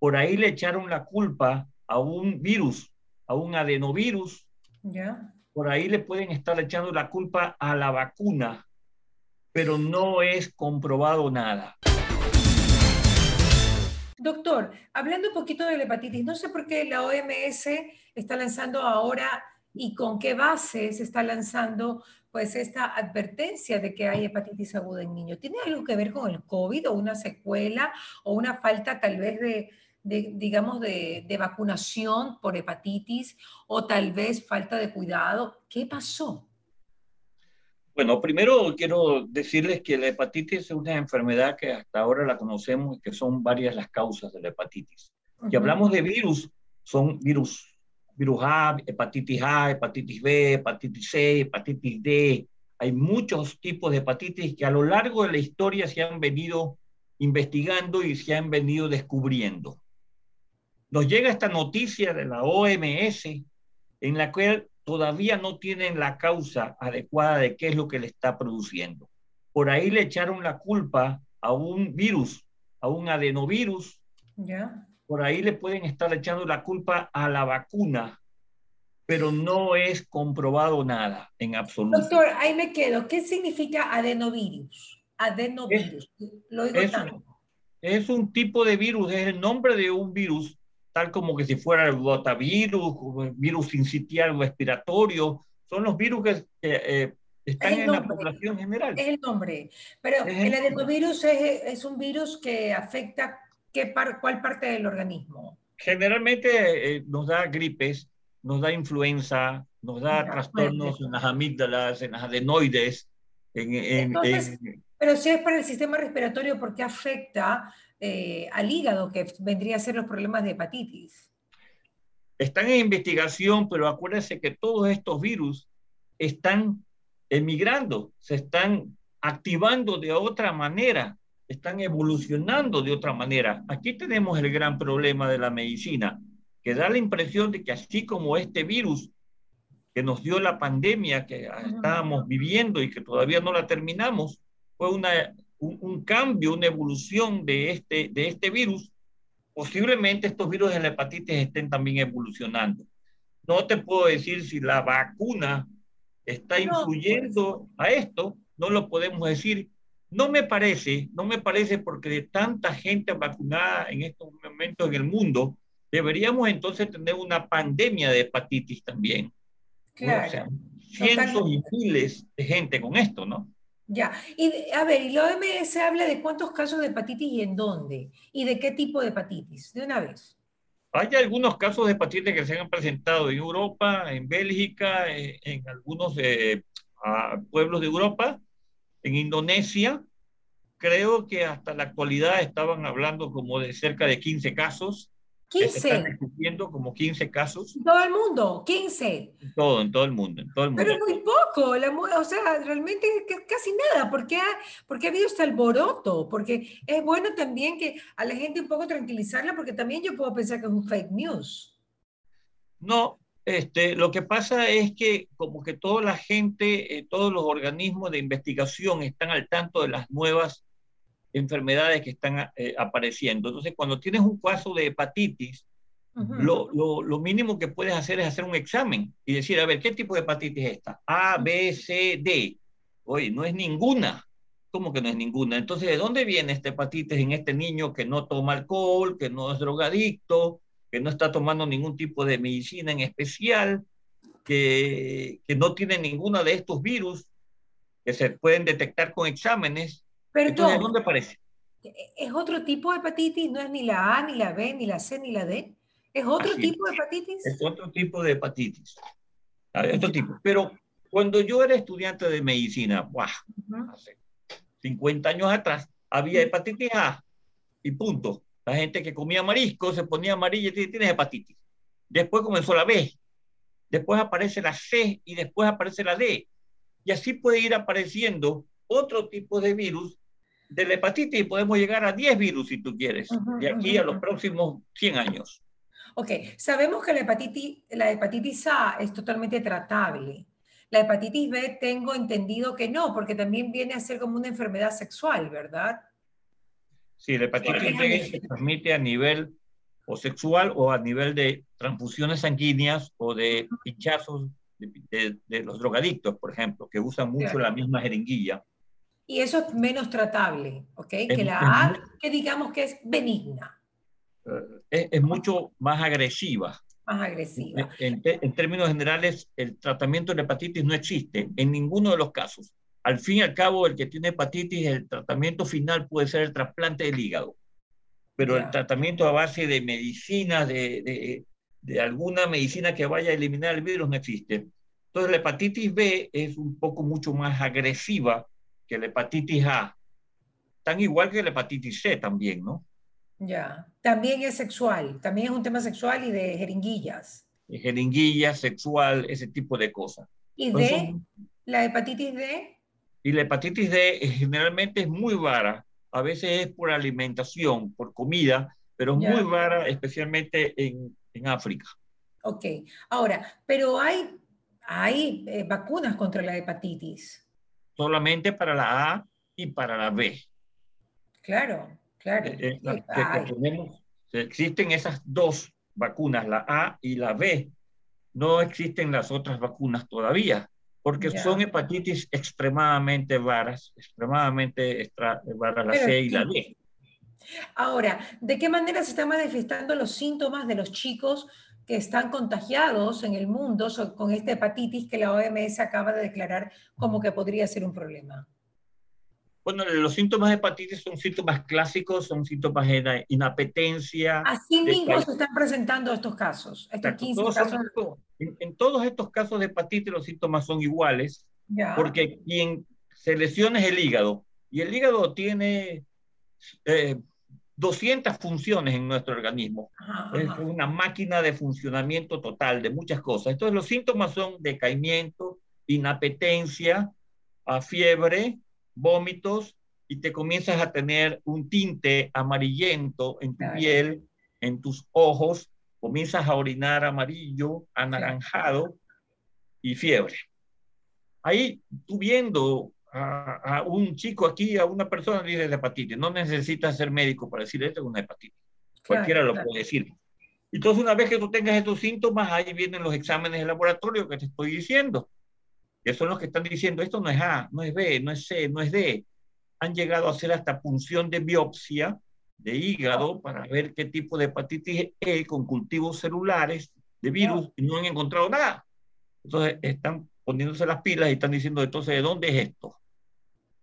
por ahí le echaron la culpa a un virus, a un adenovirus. Por ahí le pueden estar echando la culpa a la vacuna, pero no es comprobado nada. Doctor, hablando un poquito de la hepatitis, no sé por qué la OMS está lanzando ahora y con qué base se está lanzando pues esta advertencia de que hay hepatitis aguda en niños. ¿Tiene algo que ver con el COVID o una secuela o una falta tal vez de, digamos, de, de, vacunación por hepatitis o tal vez falta de cuidado? ¿Qué pasó? Bueno, primero quiero decirles que la hepatitis es una enfermedad que hasta ahora la conocemos y que son varias las causas de la hepatitis. Si hablamos de virus, son virus virus A, hepatitis A, hepatitis B, hepatitis C, hepatitis D. Hay muchos tipos de hepatitis que a lo largo de la historia se han venido investigando y se han venido descubriendo. Nos llega esta noticia de la OMS en la cual todavía no tienen la causa adecuada de qué es lo que le está produciendo. Por ahí le echaron la culpa a un virus, a un adenovirus, ¿Ya? por ahí le pueden estar echando la culpa a la vacuna, pero no es comprobado nada en absoluto. Doctor, ahí me quedo. ¿Qué significa adenovirus? Adenovirus. Es, Lo digo es, es un tipo de virus, es el nombre de un virus, tal como que si fuera el rotavirus, virus sincitial respiratorio. Son los virus que, eh, están en la población general. Es el nombre. Pero es el, adenovirus es, es un virus que afecta ¿Qué par, ¿Cuál parte del organismo? Generalmente eh, nos da gripes, nos da influenza, nos da trastornos en las amígdalas, en las adenoides. En, en, Entonces, en, pero si es para el sistema respiratorio, ¿por qué afecta eh, al hígado, que vendría a ser los problemas de hepatitis? Están en investigación, pero acuérdense que todos estos virus están emigrando, se están activando de otra manera están evolucionando de otra manera. Aquí tenemos el gran problema de la medicina, que da la impresión de que así como este virus que nos dio la pandemia que estábamos viviendo y que todavía no la terminamos, fue una, un, un cambio, una evolución de este, de este virus, posiblemente estos virus de la hepatitis estén también evolucionando. No te puedo decir si la vacuna está influyendo a esto, no lo podemos decir, no me parece, no me parece porque de tanta gente vacunada en estos momentos en el mundo, deberíamos entonces tener una pandemia de hepatitis también. Claro. O sea, cientos y miles de gente con esto, ¿no? Ya, y a ver, y la OMS habla de cuántos casos de hepatitis y en dónde, y de qué tipo de hepatitis, de una vez. Hay algunos casos de hepatitis que se han presentado en Europa, en Bélgica, en, en algunos eh, pueblos de Europa, en Indonesia, creo que hasta la actualidad estaban hablando como de cerca de 15 casos. 15. como 15 casos. En todo el mundo, 15. En todo, en todo el mundo, en todo el mundo. Pero muy poco, la, o sea, realmente casi nada, porque ha, porque ha habido este alboroto, porque es bueno también que a la gente un poco tranquilizarla, porque también yo puedo pensar que es un fake news. No, este, lo que pasa es que como que toda la gente, eh, todos los organismos de investigación están al tanto de las nuevas enfermedades que están eh, apareciendo. Entonces, cuando tienes un caso de hepatitis, uh -huh. lo, lo, lo, mínimo que puedes hacer es hacer un examen y decir, a ver, ¿qué tipo de hepatitis es esta? A, B, C, D. Oye, no es ninguna. ¿Cómo que no es ninguna? Entonces, ¿de dónde viene esta hepatitis en este niño que no toma alcohol, que no es drogadicto, que no está tomando ningún tipo de medicina en especial, que, que no tiene ninguno de estos virus que se pueden detectar con exámenes? Perdón, Entonces, ¿dónde aparece? ¿Es otro tipo de hepatitis? ¿No es ni la A, ni la B, ni la C, ni la D? ¿Es otro Así tipo de hepatitis? Es otro tipo de hepatitis. Otro tipo. Pero cuando yo era estudiante de medicina, ¡buah! Uh -huh. hace 50 años atrás, había hepatitis A y punto. La gente que comía marisco se ponía amarilla y tienes hepatitis. Después comenzó la B, después aparece la C y después aparece la D. Y así puede ir apareciendo otro tipo de virus de la hepatitis y podemos llegar a 10 virus si tú quieres, uh -huh, de aquí uh -huh. a los próximos 100 años. Ok, sabemos que la hepatitis, la hepatitis A es totalmente tratable. La hepatitis B tengo entendido que no, porque también viene a ser como una enfermedad sexual, ¿verdad? Sí, la hepatitis B se transmite a nivel o sexual o a nivel de transfusiones sanguíneas o de pinchazos de, los drogadictos, por ejemplo, que usan mucho la misma jeringuilla. Y eso es menos tratable, ¿ok? que la A, que digamos que es benigna. Eh, es, mucho más agresiva. Más agresiva. En, en, términos generales, el tratamiento de hepatitis no existe en ninguno de los casos. Al fin y al cabo, el que tiene hepatitis, el tratamiento final puede ser el trasplante del hígado. Pero el tratamiento a base de medicina, de, de, de alguna medicina que vaya a eliminar el virus, no existe. Entonces, la hepatitis B es un poco mucho más agresiva que la hepatitis A. Tan igual que la hepatitis C también, ¿no? Ya. También es sexual, también es un tema sexual y de jeringuillas. De jeringuillas, sexual, ese tipo de cosas. ¿Y D? ¿La hepatitis D? Y la hepatitis D generalmente es muy vara. A veces es por alimentación, por comida, pero es muy vara, especialmente en, en, África. Ok. Ahora, pero hay, hay eh, vacunas contra la hepatitis solamente para la A y para la B. Claro, claro. Eh, eh, existen esas dos vacunas, la A y la B. No existen las otras vacunas todavía, porque son hepatitis extremadamente varas, extremadamente varas la C y la D. Ahora, ¿de qué manera se están manifestando los síntomas de los chicos que están contagiados en el mundo con esta hepatitis que la OMS acaba de declarar como que podría ser un problema? Bueno, los síntomas de hepatitis son síntomas clásicos, son síntomas de inapetencia. Así mismo se están presentando estos casos, estos 15 casos. en, todos estos casos de hepatitis los síntomas son iguales, porque quien se lesiona es el hígado, y el hígado tiene eh, 200 funciones en nuestro organismo. Es una máquina de funcionamiento total de muchas cosas. Entonces los síntomas son decaimiento, inapetencia, a fiebre, vómitos y te comienzas a tener un tinte amarillento en tu piel, en tus ojos, comienzas a orinar amarillo, anaranjado y fiebre. Ahí tú viendo a, un chico aquí, a una persona dice de hepatitis. No necesitas ser médico para decir esto es una hepatitis. Cualquiera lo puede decir. Entonces, una vez que tú tengas estos síntomas, ahí vienen los exámenes de laboratorio que te estoy diciendo. Que son los que están diciendo, esto no es A, no es B, no es C, no es D. Han llegado a hacer hasta punción de biopsia de hígado para ver qué tipo de hepatitis E con cultivos celulares de virus y no han encontrado nada. Entonces, están poniéndose las pilas y están diciendo, entonces, ¿de dónde es esto?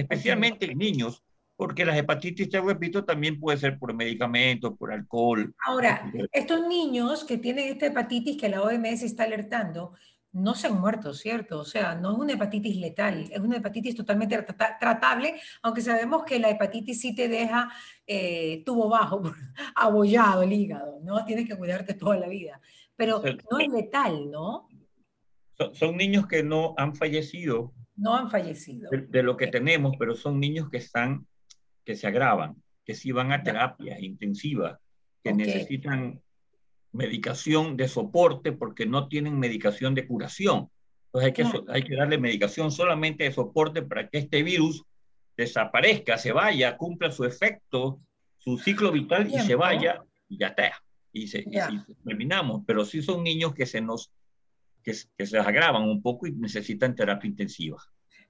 Especialmente en niños, porque la hepatitis, te repito, también puede ser por medicamentos, por alcohol. Ahora, estos niños que tienen esta hepatitis que la OMS está alertando, no se han muerto, ¿cierto? O sea, no es una hepatitis letal, es una hepatitis totalmente tratable, aunque sabemos que la hepatitis sí te deja eh, tubo bajo, abollado el hígado, ¿no? Tienes que cuidarte toda la vida, pero no es letal, ¿no? son niños que no han fallecido no han fallecido. De, lo que tenemos, pero son niños que están, que se agravan, que sí van a terapia intensiva, que necesitan medicación de soporte porque no tienen medicación de curación. Entonces hay que, hay que darle medicación solamente de soporte para que este virus desaparezca, se vaya, cumpla su efecto, su ciclo vital y se vaya y ya está. Y, se, terminamos. Pero sí son niños que se nos que, se agravan un poco y necesitan terapia intensiva.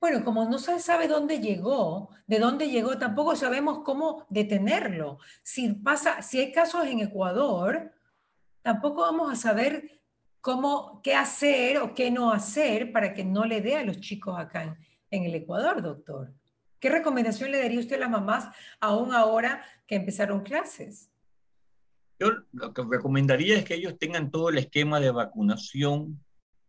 Bueno, como no se sabe dónde llegó, de dónde llegó, tampoco sabemos cómo detenerlo. Si pasa, si hay casos en Ecuador, tampoco vamos a saber cómo, qué hacer o qué no hacer para que no le dé a los chicos acá en, en el Ecuador, doctor. ¿Qué recomendación le daría usted a las mamás aún ahora que empezaron clases? Yo lo que recomendaría es que ellos tengan todo el esquema de vacunación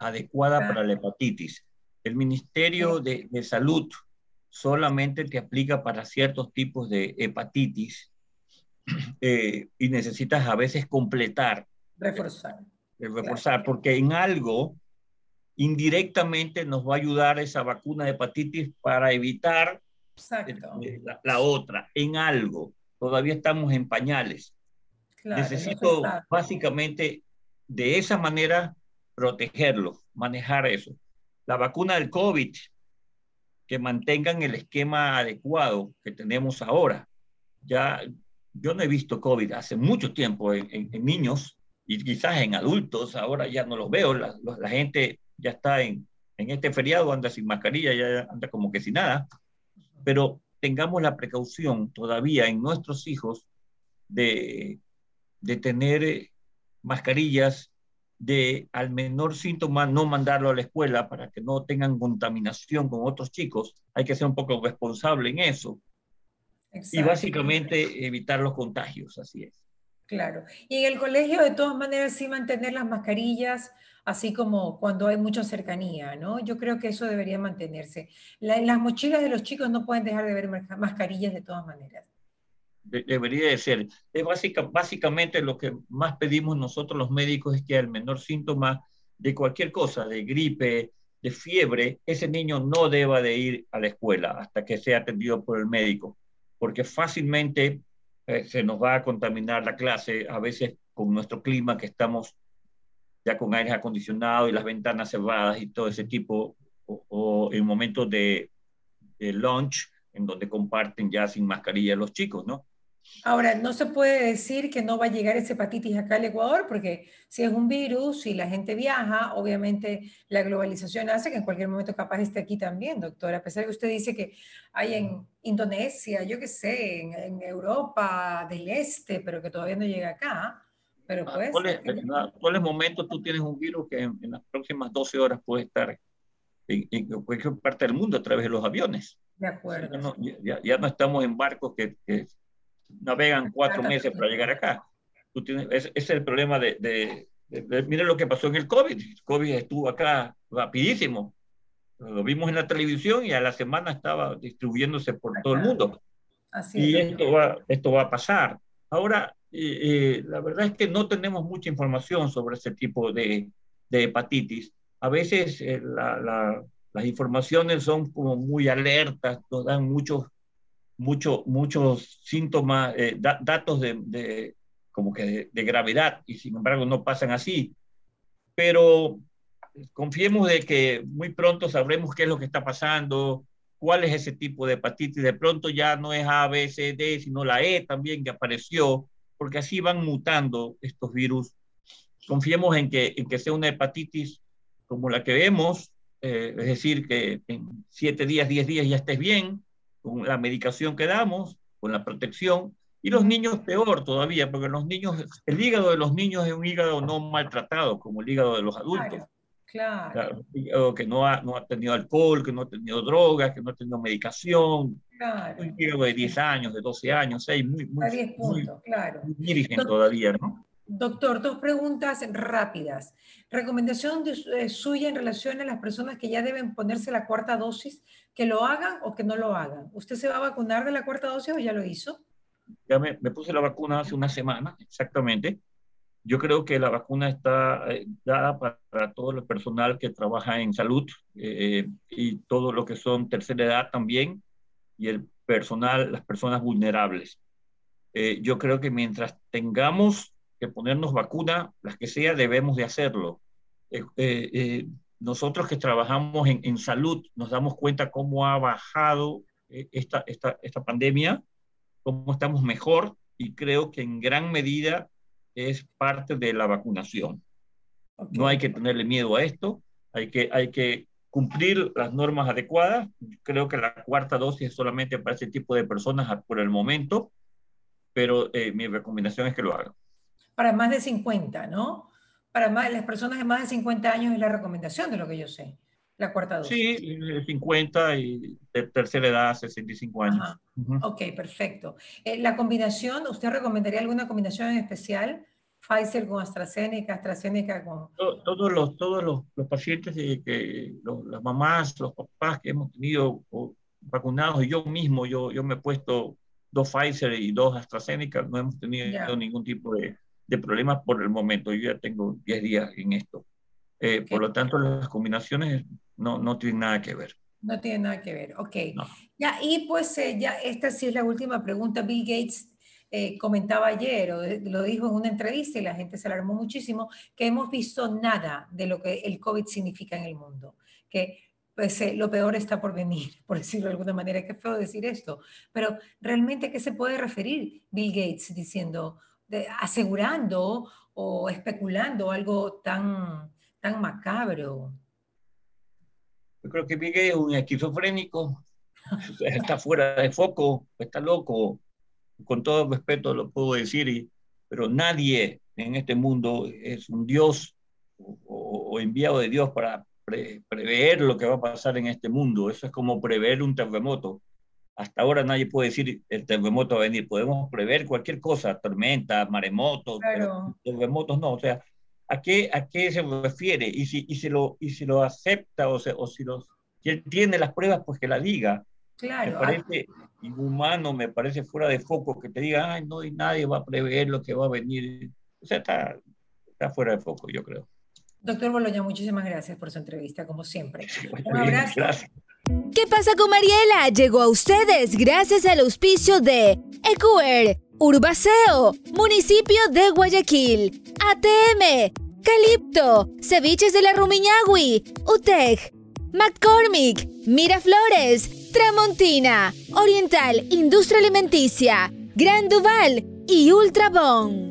adecuada para la hepatitis. El Ministerio de, Salud solamente te aplica para ciertos tipos de hepatitis eh, y necesitas a veces completar. Reforzar. Eh, reforzar, porque en algo indirectamente nos va a ayudar esa vacuna de hepatitis para evitar eh, la, la, otra, en algo. Todavía estamos en pañales. Necesito básicamente de esa manera protegerlo, manejar eso. La vacuna del COVID, que mantengan el esquema adecuado que tenemos ahora. Ya yo no he visto COVID hace mucho tiempo en, niños y quizás en adultos, ahora ya no los veo, la, la gente ya está en, en este feriado, anda sin mascarilla, ya anda como que sin nada, pero tengamos la precaución todavía en nuestros hijos de, de tener eh, mascarillas, de al menor síntoma no mandarlo a la escuela para que no tengan contaminación con otros chicos. Hay que ser un poco responsable en eso. Y básicamente evitar los contagios, así es. Claro. Y en el colegio, de todas maneras, sí mantener las mascarillas, así como cuando hay mucha cercanía, ¿no? Yo creo que eso debería mantenerse. las mochilas de los chicos no pueden dejar de ver mascarillas de todas maneras. Debería de ser. Es básica, básicamente lo que más pedimos nosotros los médicos es que al menor síntoma de cualquier cosa, de gripe, de fiebre, ese niño no deba de ir a la escuela hasta que sea atendido por el médico, porque fácilmente eh, se nos va a contaminar la clase, a veces con nuestro clima que estamos ya con aire acondicionado y las ventanas cerradas y todo ese tipo, o, en momentos de, de lunch, en donde comparten ya sin mascarilla los chicos, ¿no? Ahora, no se puede decir que no va a llegar esa hepatitis acá al Ecuador, porque si es un virus y la gente viaja, obviamente la globalización hace que en cualquier momento capaz esté aquí también, doctora. A pesar de que usted dice que hay en Indonesia, yo qué sé, en, Europa del Este, pero que todavía no llega acá. Pero ah, pues, ¿Cuál es, momento tú tienes un virus que en, las próximas 12 horas puede estar en, cualquier parte del mundo a través de los aviones? De acuerdo. ya, no estamos en barcos que, que navegan cuatro meses para llegar acá. Tú tienes, ese, es el problema de, de, Miren lo que pasó en el COVID. El COVID estuvo acá rapidísimo. Lo vimos en la televisión y a la semana estaba distribuyéndose por todo el mundo. Así y esto, va, esto va a pasar. Ahora, eh, eh, la verdad es que no tenemos mucha información sobre ese tipo de, de hepatitis. A veces eh, la, las informaciones son como muy alertas, nos dan muchos mucho, muchos síntomas, eh, datos de, como que de, gravedad y sin embargo no pasan así. Pero confiemos de que muy pronto sabremos qué es lo que está pasando, cuál es ese tipo de hepatitis. De pronto ya no es A, B, C, D, sino la E también que apareció, porque así van mutando estos virus. Confiemos en que, en que sea una hepatitis como la que vemos, eh, es decir, que en siete días, diez días ya estés bien, con la medicación que damos, con la protección, y los niños peor todavía, porque los niños, el hígado de los niños es un hígado no maltratado como el hígado de los adultos. Claro. claro. que no ha, no ha tenido alcohol, que no ha tenido drogas, que no ha tenido medicación. Claro. Un hígado de 10 años, de 12 años, 6, muy, muy, 10 puntos, claro. muy virgen todavía, ¿no? Doctor, dos preguntas rápidas. Recomendación eh, suya en relación a las personas que ya deben ponerse la cuarta dosis, que lo hagan o que no lo hagan. ¿Usted se va a vacunar de la cuarta dosis o ya lo hizo? Ya me, puse la vacuna hace una semana, exactamente. Yo creo que la vacuna está eh, dada para, todo el personal que trabaja en salud eh, y todo lo que son tercera edad también y el personal, las personas vulnerables. yo creo que mientras tengamos que ponernos vacuna, las que sea, debemos de hacerlo. Eh, eh, eh, nosotros que trabajamos en, en, salud nos damos cuenta cómo ha bajado esta, esta, esta pandemia, cómo estamos mejor y creo que en gran medida es parte de la vacunación. No hay que tenerle miedo a esto, hay que, hay que cumplir las normas adecuadas. Creo que la cuarta dosis es solamente para ese tipo de personas por el momento, pero mi recomendación es que lo hagan para más de 50, ¿no? Para más, las personas de más de 50 años es la recomendación de lo que yo sé, la cuarta dosis. Sí, 50 y de tercera edad, 65 años. Ok, perfecto. Eh, la combinación, ¿usted recomendaría alguna combinación en especial? Pfizer con AstraZeneca, AstraZeneca con... Todos los, todos los, los pacientes, que, las mamás, los papás que hemos tenido vacunados, y yo mismo, yo, yo me he puesto dos Pfizer y dos AstraZeneca, no hemos tenido ningún tipo de, de problemas por el momento. Yo ya tengo 10 días en esto. Eh, por lo tanto, las combinaciones no, no tienen nada que ver. No tienen nada que ver, ok. Ya, y pues eh, ya esta sí es la última pregunta. Bill Gates eh, comentaba ayer, o lo dijo en una entrevista y la gente se alarmó muchísimo, que hemos visto nada de lo que el COVID significa en el mundo. Que pues eh, lo peor está por venir, por decirlo de alguna manera. Qué feo decir esto, pero realmente, ¿qué se puede referir Bill Gates diciendo, asegurando o especulando algo tan, tan macabro? Yo creo que Gates es un esquizofrénico, está fuera de foco, está loco, con todo respeto lo puedo decir, pero nadie en este mundo es un Dios o, enviado de Dios para prever lo que va a pasar en este mundo. Eso es como prever un terremoto. Hasta ahora nadie puede decir el terremoto va a venir. Podemos prever cualquier cosa, tormentas, maremotos, terremotos no. O sea, ¿a qué, a qué se refiere? Y si, y si, lo, y si lo acepta o, o si, los, si él tiene las pruebas, pues que la diga. Claro. Me parece inhumano, me parece fuera de foco que te diga, ay, no, y nadie va a prever lo que va a venir. O sea, está, está fuera de foco, yo creo. Doctor Boloña, muchísimas gracias por su entrevista, como siempre. Un abrazo. ¿Qué pasa con Mariela? Llegó a ustedes gracias al auspicio de Ecuer, Urbaceo, Municipio de Guayaquil, ATM, Calipto, Ceviches de la Rumiñahui, UTEC, McCormick, Miraflores, Tramontina, Oriental Industria Alimenticia, Gran Duval y Ultrabón.